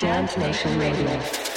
Dance Nation Radio.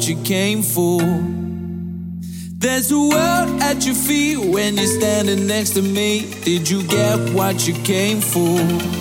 What you came for. There's a world at your feet when you're standing next to me. Did you get what you came for?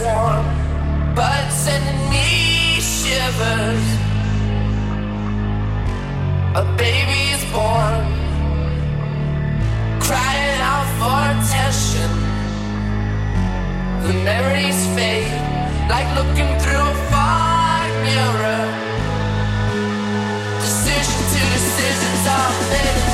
warm, but it's sending me shivers. A baby is born, crying out for attention. The memories fade, like looking through a fog mirror. Decision to decisions are made.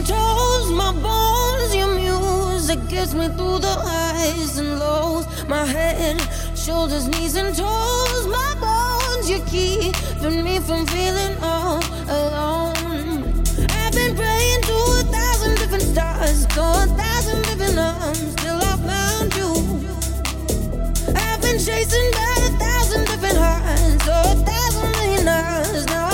Toes, my bones. Your music gets me through the highs and lows. My head, shoulders, knees, and toes. My bones, you're keeping me from feeling all alone. I've been praying to a thousand different stars, to a thousand different arms, till I found you. I've been chasing by a thousand different hearts, to a thousand million hours now.